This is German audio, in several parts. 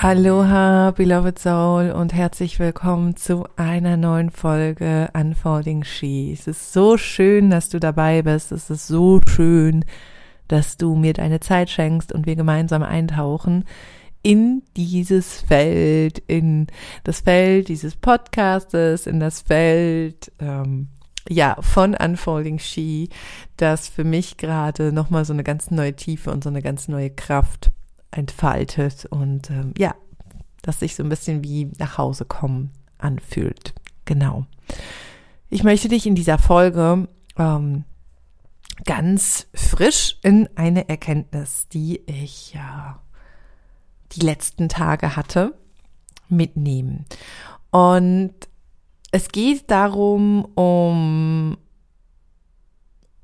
Aloha, beloved soul und herzlich willkommen zu einer neuen Folge Unfolding She. Es ist so schön, dass du dabei bist. Es ist so schön, dass du mir deine Zeit schenkst und wir gemeinsam eintauchen in dieses Feld, in das Feld dieses Podcastes, in das Feld, ähm, ja, von Unfolding She, das für mich gerade nochmal so eine ganz neue Tiefe und so eine ganz neue Kraft entfaltet und ähm, ja, dass sich so ein bisschen wie nach Hause kommen anfühlt. Genau. Ich möchte dich in dieser Folge ähm, ganz frisch in eine Erkenntnis, die ich ja die letzten Tage hatte, mitnehmen. Und es geht darum, um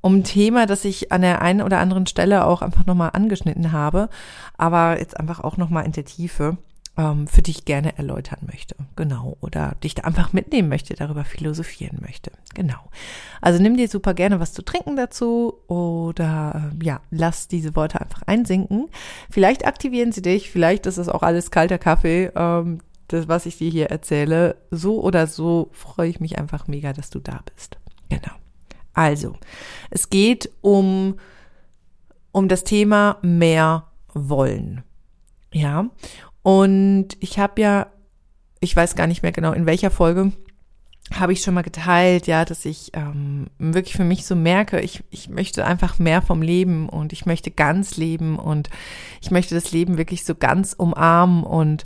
um ein Thema, das ich an der einen oder anderen Stelle auch einfach nochmal angeschnitten habe, aber jetzt einfach auch nochmal in der Tiefe ähm, für dich gerne erläutern möchte. Genau. Oder dich da einfach mitnehmen möchte, darüber philosophieren möchte. Genau. Also nimm dir super gerne was zu trinken dazu oder äh, ja, lass diese Worte einfach einsinken. Vielleicht aktivieren sie dich, vielleicht ist es auch alles kalter Kaffee. Ähm, das, was ich dir hier erzähle, so oder so freue ich mich einfach mega, dass du da bist. Genau. Also, es geht um, um das Thema mehr wollen. Ja. Und ich habe ja, ich weiß gar nicht mehr genau, in welcher Folge habe ich schon mal geteilt, ja, dass ich ähm, wirklich für mich so merke, ich, ich möchte einfach mehr vom Leben und ich möchte ganz leben und ich möchte das Leben wirklich so ganz umarmen und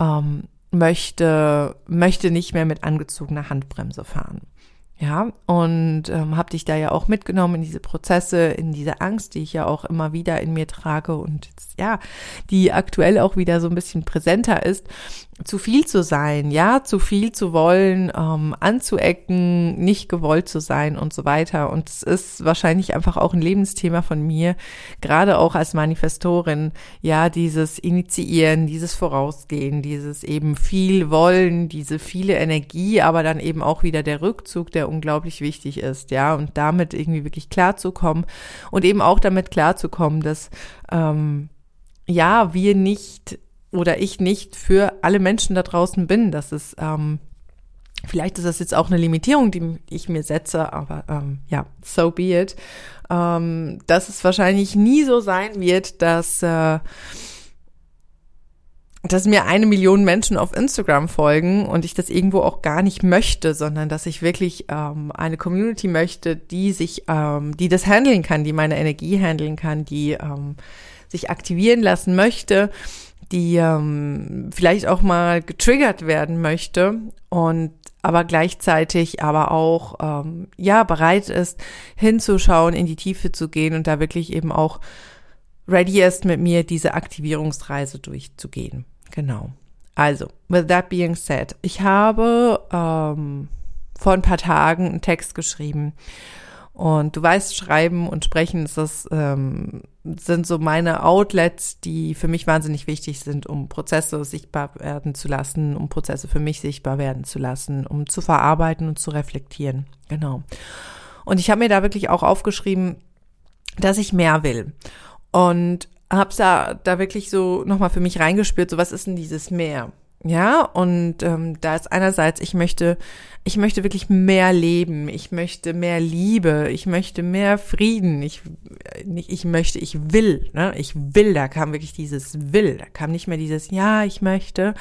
ähm, möchte, möchte nicht mehr mit angezogener Handbremse fahren. Ja, und ähm, habe dich da ja auch mitgenommen in diese Prozesse, in diese Angst, die ich ja auch immer wieder in mir trage und ja, die aktuell auch wieder so ein bisschen präsenter ist zu viel zu sein, ja, zu viel zu wollen, ähm, anzuecken, nicht gewollt zu sein und so weiter. Und es ist wahrscheinlich einfach auch ein Lebensthema von mir, gerade auch als Manifestorin, ja, dieses Initiieren, dieses Vorausgehen, dieses eben viel wollen, diese viele Energie, aber dann eben auch wieder der Rückzug, der unglaublich wichtig ist, ja, und damit irgendwie wirklich klarzukommen und eben auch damit klarzukommen, dass ähm, ja, wir nicht oder ich nicht für alle Menschen da draußen bin. Das ist, ähm, vielleicht ist das jetzt auch eine Limitierung, die ich mir setze, aber ähm, ja, so be it. Ähm, dass es wahrscheinlich nie so sein wird, dass äh, dass mir eine Million Menschen auf Instagram folgen und ich das irgendwo auch gar nicht möchte, sondern dass ich wirklich ähm, eine Community möchte, die sich, ähm, die das handeln kann, die meine Energie handeln kann, die ähm, sich aktivieren lassen möchte die ähm, vielleicht auch mal getriggert werden möchte und aber gleichzeitig aber auch ähm, ja bereit ist hinzuschauen, in die Tiefe zu gehen und da wirklich eben auch ready ist mit mir diese Aktivierungsreise durchzugehen. Genau. Also, with that being said, ich habe ähm, vor ein paar Tagen einen Text geschrieben und du weißt, schreiben und sprechen ist das, ähm, sind so meine Outlets, die für mich wahnsinnig wichtig sind, um Prozesse sichtbar werden zu lassen, um Prozesse für mich sichtbar werden zu lassen, um zu verarbeiten und zu reflektieren. Genau. Und ich habe mir da wirklich auch aufgeschrieben, dass ich mehr will. Und hab's da, da wirklich so nochmal für mich reingespürt, so was ist denn dieses Mehr? Ja, und ähm, da ist einerseits, ich möchte, ich möchte wirklich mehr leben, ich möchte mehr Liebe, ich möchte mehr Frieden, ich, nicht, ich möchte, ich will, ne? Ich will, da kam wirklich dieses Will, da kam nicht mehr dieses Ja, ich möchte,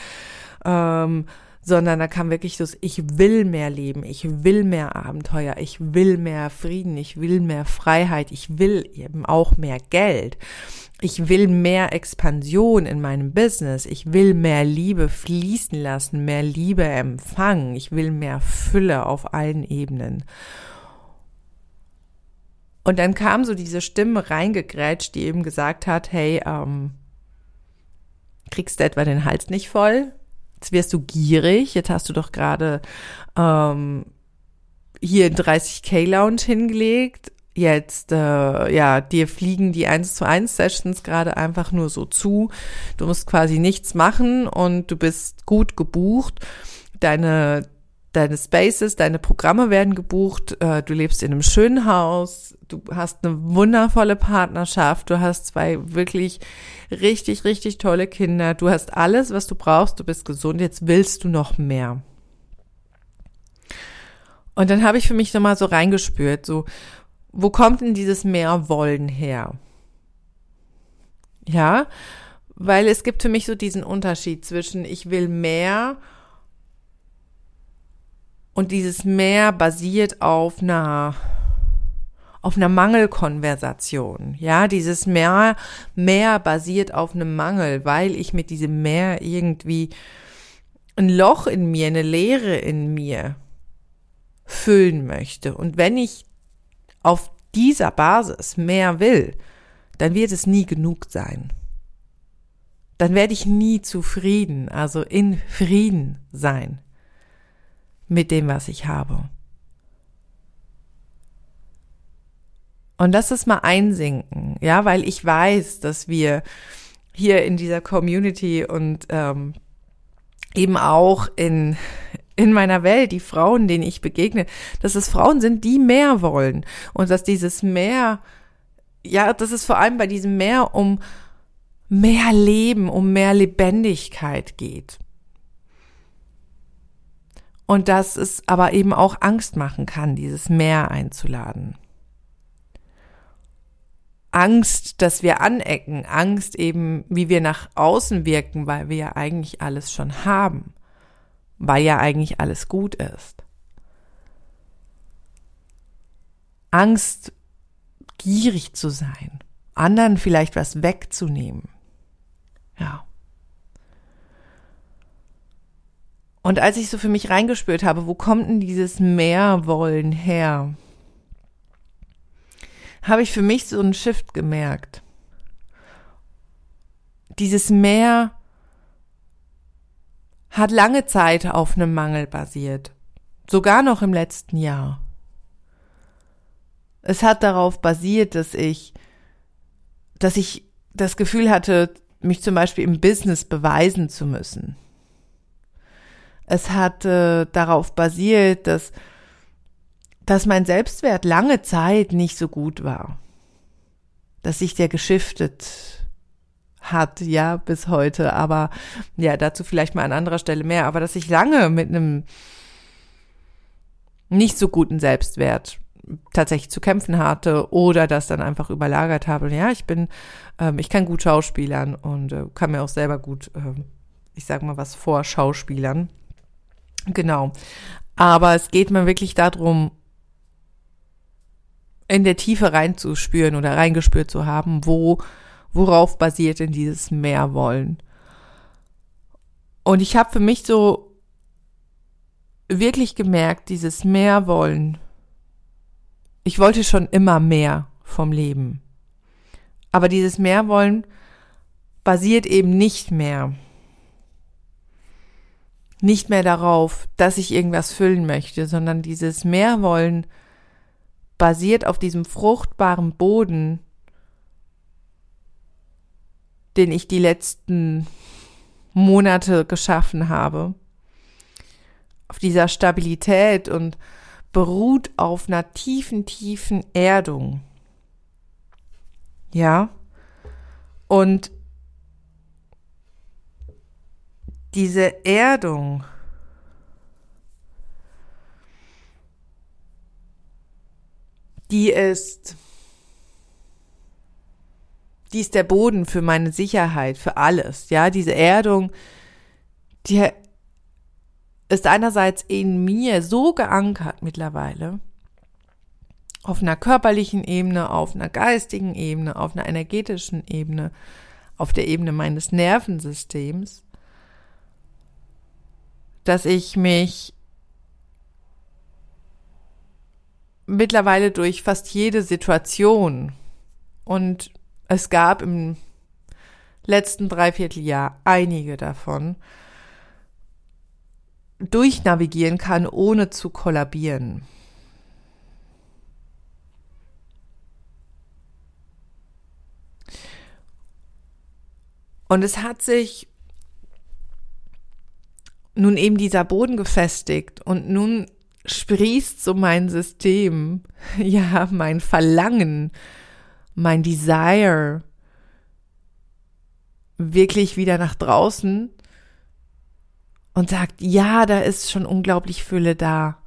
ähm, sondern da kam wirklich das, ich will mehr leben, ich will mehr Abenteuer, ich will mehr Frieden, ich will mehr Freiheit, ich will eben auch mehr Geld. Ich will mehr Expansion in meinem Business. Ich will mehr Liebe fließen lassen, mehr Liebe empfangen. Ich will mehr Fülle auf allen Ebenen. Und dann kam so diese Stimme reingegrätscht, die eben gesagt hat, hey, ähm, kriegst du etwa den Hals nicht voll? Jetzt wirst du gierig, jetzt hast du doch gerade ähm, hier in 30k Lounge hingelegt jetzt, äh, ja, dir fliegen die 1 zu 1 Sessions gerade einfach nur so zu. Du musst quasi nichts machen und du bist gut gebucht. Deine deine Spaces, deine Programme werden gebucht, äh, du lebst in einem schönen Haus, du hast eine wundervolle Partnerschaft, du hast zwei wirklich richtig, richtig tolle Kinder, du hast alles, was du brauchst, du bist gesund, jetzt willst du noch mehr. Und dann habe ich für mich nochmal so reingespürt, so, wo kommt denn dieses mehr Wollen her? Ja, weil es gibt für mich so diesen Unterschied zwischen ich will mehr und dieses mehr basiert auf einer auf einer Mangelkonversation. Ja, dieses mehr, mehr basiert auf einem Mangel, weil ich mit diesem mehr irgendwie ein Loch in mir, eine Leere in mir füllen möchte. Und wenn ich auf dieser Basis mehr will, dann wird es nie genug sein. Dann werde ich nie zufrieden, also in Frieden sein mit dem, was ich habe. Und lass es mal einsinken, ja, weil ich weiß, dass wir hier in dieser Community und ähm, eben auch in in meiner Welt, die Frauen, denen ich begegne, dass es Frauen sind, die mehr wollen und dass dieses mehr, ja, dass es vor allem bei diesem mehr um mehr Leben, um mehr Lebendigkeit geht. Und dass es aber eben auch Angst machen kann, dieses Meer einzuladen. Angst, dass wir anecken, Angst eben, wie wir nach außen wirken, weil wir ja eigentlich alles schon haben, weil ja eigentlich alles gut ist. Angst, gierig zu sein, anderen vielleicht was wegzunehmen. Ja. Und als ich so für mich reingespürt habe, wo kommt denn dieses Mehrwollen her? Habe ich für mich so einen Shift gemerkt. Dieses Mehr hat lange Zeit auf einem Mangel basiert. Sogar noch im letzten Jahr. Es hat darauf basiert, dass ich, dass ich das Gefühl hatte, mich zum Beispiel im Business beweisen zu müssen. Es hat äh, darauf basiert, dass, dass mein Selbstwert lange Zeit nicht so gut war. Dass sich der geschiftet hat, ja, bis heute. Aber ja, dazu vielleicht mal an anderer Stelle mehr. Aber dass ich lange mit einem nicht so guten Selbstwert tatsächlich zu kämpfen hatte oder das dann einfach überlagert habe. Ja, ich bin, ähm, ich kann gut schauspielern und äh, kann mir auch selber gut, äh, ich sag mal was vor Schauspielern. Genau. Aber es geht mir wirklich darum, in der Tiefe reinzuspüren oder reingespürt zu haben, wo, worauf basiert denn dieses Mehrwollen. Und ich habe für mich so wirklich gemerkt, dieses Mehrwollen. Ich wollte schon immer mehr vom Leben. Aber dieses Mehrwollen basiert eben nicht mehr nicht mehr darauf, dass ich irgendwas füllen möchte, sondern dieses Mehrwollen basiert auf diesem fruchtbaren Boden, den ich die letzten Monate geschaffen habe. Auf dieser Stabilität und beruht auf einer tiefen, tiefen Erdung. Ja. Und diese Erdung, die ist, die ist der Boden für meine Sicherheit, für alles. Ja, diese Erdung, die ist einerseits in mir so geankert mittlerweile, auf einer körperlichen Ebene, auf einer geistigen Ebene, auf einer energetischen Ebene, auf der Ebene meines Nervensystems, dass ich mich mittlerweile durch fast jede Situation und es gab im letzten Dreivierteljahr einige davon, durchnavigieren kann, ohne zu kollabieren. Und es hat sich nun eben dieser Boden gefestigt und nun sprießt so mein System, ja, mein Verlangen, mein Desire wirklich wieder nach draußen und sagt, ja, da ist schon unglaublich Fülle da.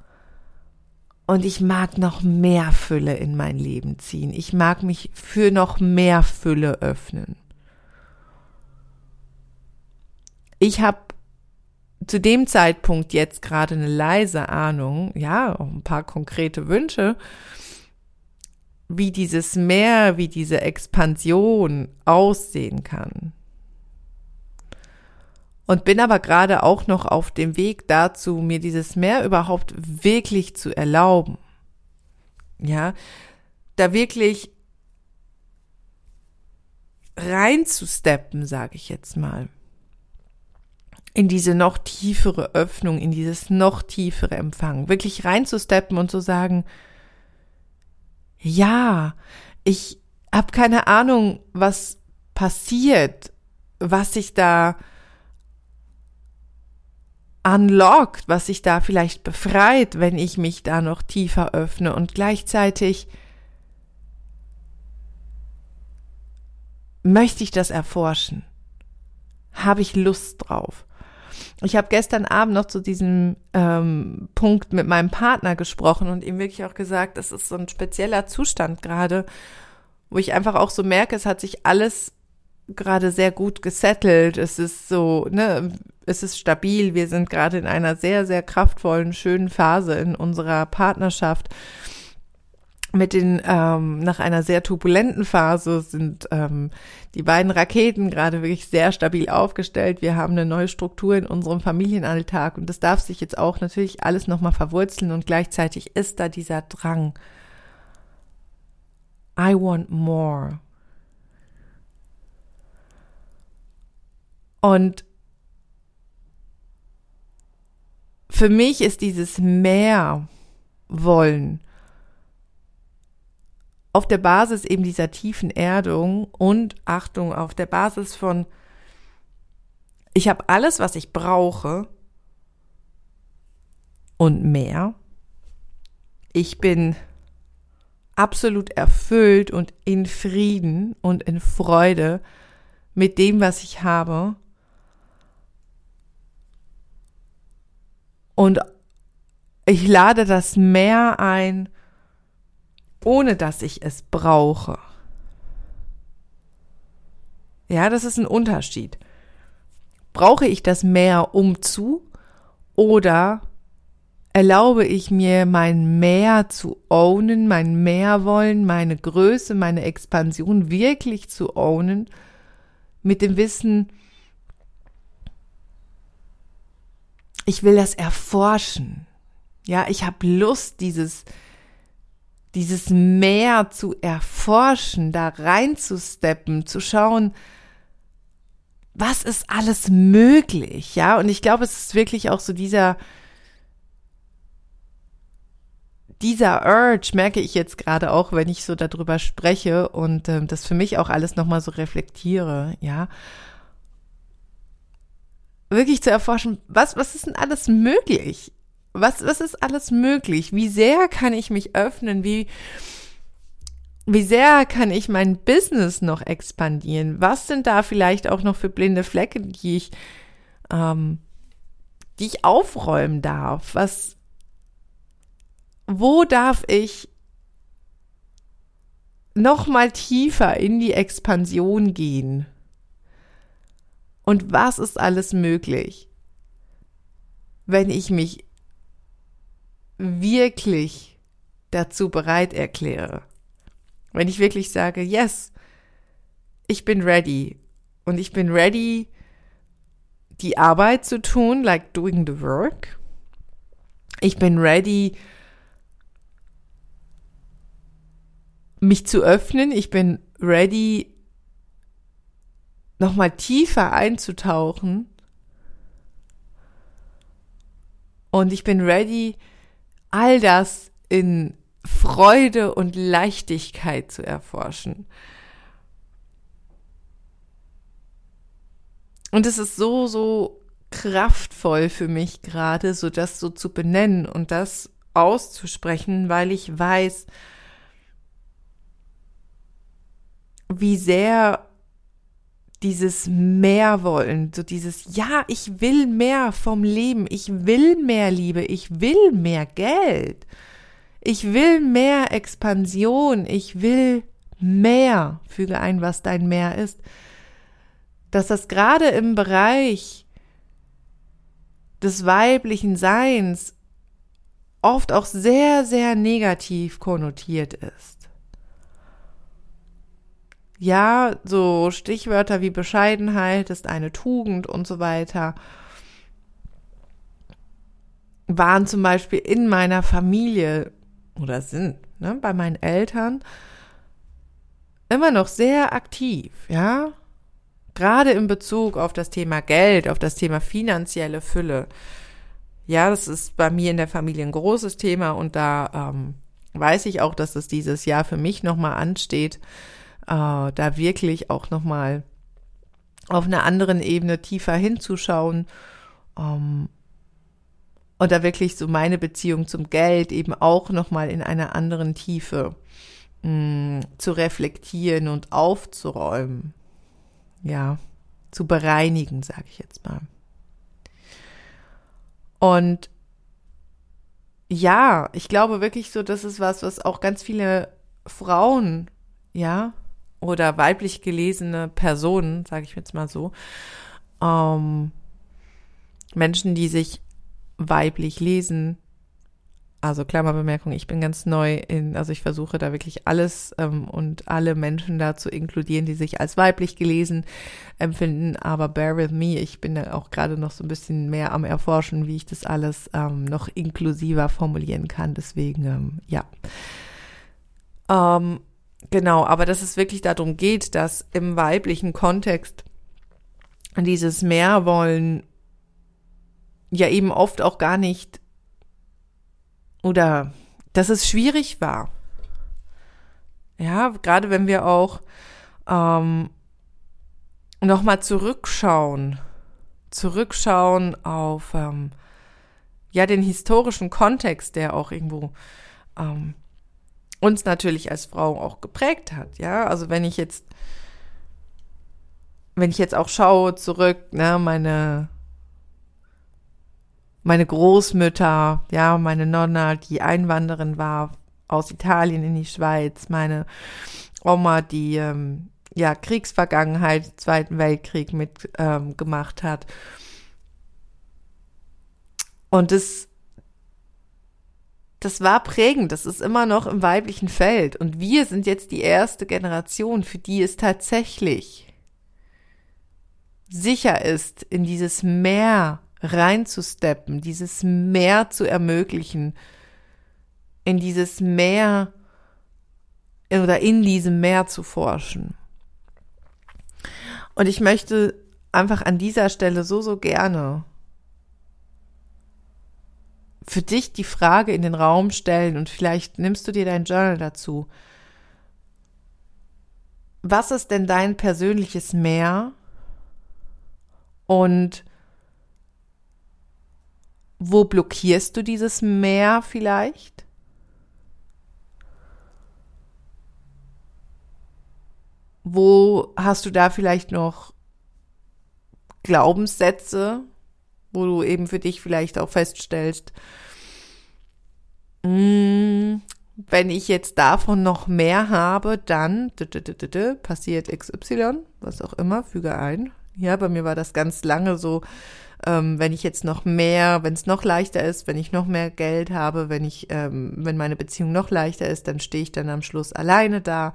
Und ich mag noch mehr Fülle in mein Leben ziehen. Ich mag mich für noch mehr Fülle öffnen. Ich habe zu dem Zeitpunkt jetzt gerade eine leise Ahnung, ja, auch ein paar konkrete Wünsche, wie dieses Meer, wie diese Expansion aussehen kann. Und bin aber gerade auch noch auf dem Weg dazu, mir dieses Meer überhaupt wirklich zu erlauben. Ja, da wirklich reinzusteppen, sage ich jetzt mal in diese noch tiefere Öffnung, in dieses noch tiefere Empfangen, wirklich reinzusteppen und zu sagen, ja, ich habe keine Ahnung, was passiert, was sich da unlockt, was sich da vielleicht befreit, wenn ich mich da noch tiefer öffne und gleichzeitig möchte ich das erforschen. Habe ich Lust drauf? Ich habe gestern Abend noch zu diesem ähm, Punkt mit meinem Partner gesprochen und ihm wirklich auch gesagt, das ist so ein spezieller Zustand gerade, wo ich einfach auch so merke, es hat sich alles gerade sehr gut gesettelt. Es ist so, ne, es ist stabil. Wir sind gerade in einer sehr, sehr kraftvollen, schönen Phase in unserer Partnerschaft mit den ähm, nach einer sehr turbulenten Phase sind ähm, die beiden Raketen gerade wirklich sehr stabil aufgestellt. Wir haben eine neue Struktur in unserem Familienalltag und das darf sich jetzt auch natürlich alles nochmal verwurzeln und gleichzeitig ist da dieser Drang. I want more. Und für mich ist dieses mehr wollen auf der Basis eben dieser tiefen Erdung und Achtung, auf der Basis von, ich habe alles, was ich brauche und mehr. Ich bin absolut erfüllt und in Frieden und in Freude mit dem, was ich habe. Und ich lade das Meer ein, ohne dass ich es brauche. Ja, das ist ein Unterschied. Brauche ich das Meer um zu oder erlaube ich mir mein Meer zu ownen, mein Mehrwollen, meine Größe, meine Expansion wirklich zu ownen mit dem Wissen, ich will das erforschen. Ja, ich habe Lust, dieses dieses Meer zu erforschen, da reinzusteppen, zu schauen, was ist alles möglich, ja? Und ich glaube, es ist wirklich auch so dieser, dieser Urge merke ich jetzt gerade auch, wenn ich so darüber spreche und ähm, das für mich auch alles nochmal so reflektiere, ja. Wirklich zu erforschen, was, was ist denn alles möglich? Was, was ist alles möglich? Wie sehr kann ich mich öffnen? Wie, wie sehr kann ich mein Business noch expandieren? Was sind da vielleicht auch noch für blinde Flecken, die ich, ähm, die ich aufräumen darf? Was, wo darf ich noch mal tiefer in die Expansion gehen? Und was ist alles möglich, wenn ich mich wirklich dazu bereit erkläre, wenn ich wirklich sage, yes, ich bin ready und ich bin ready, die Arbeit zu tun, like doing the work. Ich bin ready, mich zu öffnen. Ich bin ready, nochmal tiefer einzutauchen. Und ich bin ready, all das in Freude und Leichtigkeit zu erforschen. Und es ist so, so kraftvoll für mich gerade, so das so zu benennen und das auszusprechen, weil ich weiß, wie sehr dieses mehr wollen, so dieses, ja, ich will mehr vom Leben, ich will mehr Liebe, ich will mehr Geld, ich will mehr Expansion, ich will mehr, füge ein, was dein mehr ist, dass das gerade im Bereich des weiblichen Seins oft auch sehr, sehr negativ konnotiert ist ja, so Stichwörter wie Bescheidenheit ist eine Tugend und so weiter, waren zum Beispiel in meiner Familie oder sind ne, bei meinen Eltern immer noch sehr aktiv, ja. Gerade in Bezug auf das Thema Geld, auf das Thema finanzielle Fülle. Ja, das ist bei mir in der Familie ein großes Thema und da ähm, weiß ich auch, dass es dieses Jahr für mich nochmal ansteht, äh, da wirklich auch nochmal auf einer anderen Ebene tiefer hinzuschauen ähm, und da wirklich so meine Beziehung zum Geld eben auch nochmal in einer anderen Tiefe mh, mm, zu reflektieren und aufzuräumen. Ja, zu bereinigen, sage ich jetzt mal. Und ja, ich glaube wirklich so, das ist was, was auch ganz viele Frauen, ja, oder weiblich gelesene Personen, sage ich jetzt mal so, ähm, Menschen, die sich weiblich lesen, also Klammerbemerkung, ich bin ganz neu in, also ich versuche da wirklich alles ähm, und alle Menschen da zu inkludieren, die sich als weiblich gelesen empfinden, aber bear with me, ich bin da auch gerade noch so ein bisschen mehr am Erforschen, wie ich das alles ähm, noch inklusiver formulieren kann, deswegen, ähm, ja. Ähm, Genau, aber dass es wirklich darum geht, dass im weiblichen Kontext dieses Mehrwollen ja eben oft auch gar nicht oder dass es schwierig war. Ja, gerade wenn wir auch ähm, nochmal zurückschauen, zurückschauen auf ähm, ja den historischen Kontext, der auch irgendwo ähm, uns natürlich als Frau auch geprägt hat, ja. Also wenn ich jetzt, wenn ich jetzt auch schaue zurück, ne, meine, meine Großmütter, ja, meine Nonna, die Einwanderin war aus Italien in die Schweiz, meine Oma, die ähm, ja Kriegsvergangenheit, Zweiten Weltkrieg mit ähm, hat. Und das das war prägend, das ist immer noch im weiblichen Feld. Und wir sind jetzt die erste Generation, für die es tatsächlich sicher ist, in dieses Meer reinzusteppen, dieses Meer zu ermöglichen, in dieses Meer oder in diesem Meer zu forschen. Und ich möchte einfach an dieser Stelle so, so gerne für dich die Frage in den Raum stellen und vielleicht nimmst du dir dein Journal dazu. Was ist denn dein persönliches Mehr? Und wo blockierst du dieses Mehr vielleicht? Wo hast du da vielleicht noch Glaubenssätze, wo du eben für dich vielleicht auch feststellst, mm, wenn ich jetzt davon noch mehr habe, dann passiert XY, was auch immer, füge ein. Ja, bei mir war das ganz lange so, ähm, wenn ich jetzt noch mehr, wenn es noch leichter ist, wenn ich noch mehr Geld habe, wenn ich, ähm, wenn meine Beziehung noch leichter ist, dann stehe ich dann am Schluss alleine da.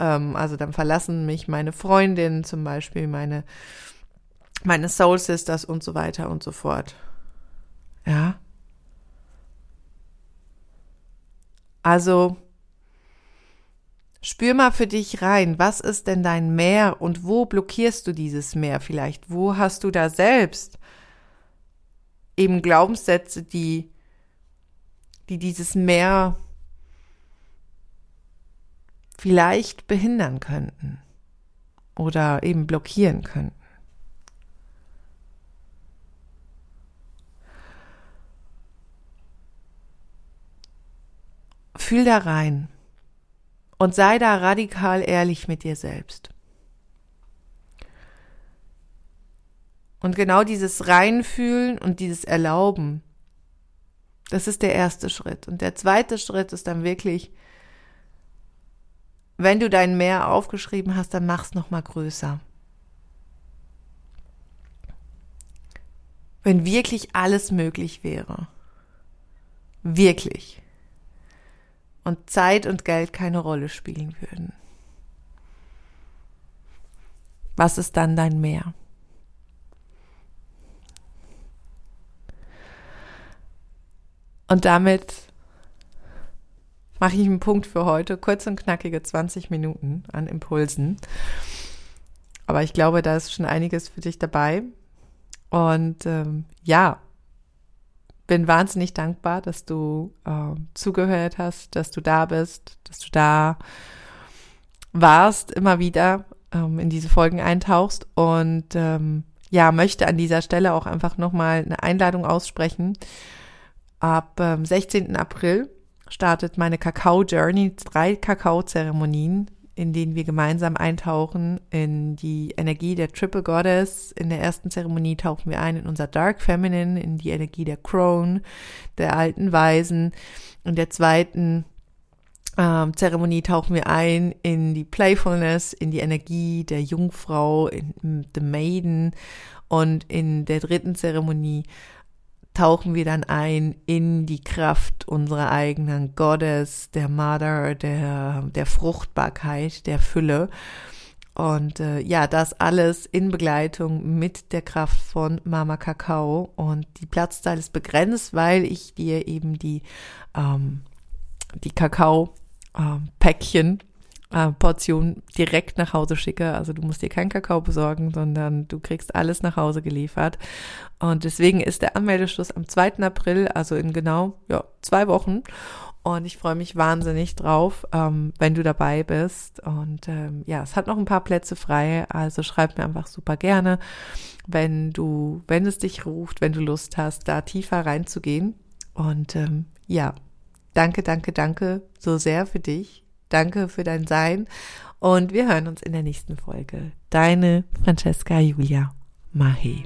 Ähm, also dann verlassen mich meine Freundinnen zum Beispiel, meine meine Soul Sisters und so weiter und so fort. Ja. Also spür mal für dich rein, was ist denn dein Meer und wo blockierst du dieses Meer vielleicht? Wo hast du da selbst eben Glaubenssätze, die, die dieses Meer vielleicht behindern könnten oder eben blockieren könnten? Fühl da rein und sei da radikal ehrlich mit dir selbst. Und genau dieses Reinfühlen und dieses Erlauben, das ist der erste Schritt. Und der zweite Schritt ist dann wirklich, wenn du dein Meer aufgeschrieben hast, dann mach's noch mal größer. Wenn wirklich alles möglich wäre. Wirklich. Und Zeit und Geld keine Rolle spielen würden. Was ist dann dein Meer? Und damit mache ich einen Punkt für heute. Kurz und knackige 20 Minuten an Impulsen. Aber ich glaube, da ist schon einiges für dich dabei. Und ähm, ja, bin wahnsinnig dankbar, dass du äh, zugehört hast, dass du da bist, dass du da warst, immer wieder ähm, in diese Folgen eintauchst und ähm, ja, möchte an dieser Stelle auch einfach nochmal eine Einladung aussprechen Ab ähm, 16. April startet meine Kakao-Journey, drei Kakao-Zeremonien, in denen wir gemeinsam eintauchen in die Energie der Triple Goddess. In der ersten Zeremonie tauchen wir ein in unser Dark Feminine, in die Energie der Crone, der alten Weisen. In der zweiten ähm, Zeremonie tauchen wir ein in die Playfulness, in die Energie der Jungfrau, in The Maiden. Und in der dritten Zeremonie tauchen wir dann ein in die Kraft unserer eigenen Goddess, der Mother, der, der Fruchtbarkeit, der Fülle. Und äh, ja, das alles in Begleitung mit der Kraft von Mama Kakao. Und die Platzzahl ist begrenzt, weil ich dir eben die, ähm, die Kakao-Päckchen ähm, äh, Portion direkt nach Hause schicke. Also du musst dir keinen Kakao besorgen, sondern du kriegst alles nach Hause geliefert. Und deswegen ist der Anmeldeschluss am 2. April, also in genau ja, zwei Wochen. Und ich freue mich wahnsinnig drauf, ähm, wenn du dabei bist. Und ähm, ja, es hat noch ein paar Plätze frei, also schreib mir einfach super gerne, wenn du, wenn es dich ruft, wenn du Lust hast, da tiefer reinzugehen. Und ähm, ja, danke, danke, danke so sehr für dich, Danke für dein Sein und wir hören uns in der nächsten Folge. Deine Francesca Julia Mahe.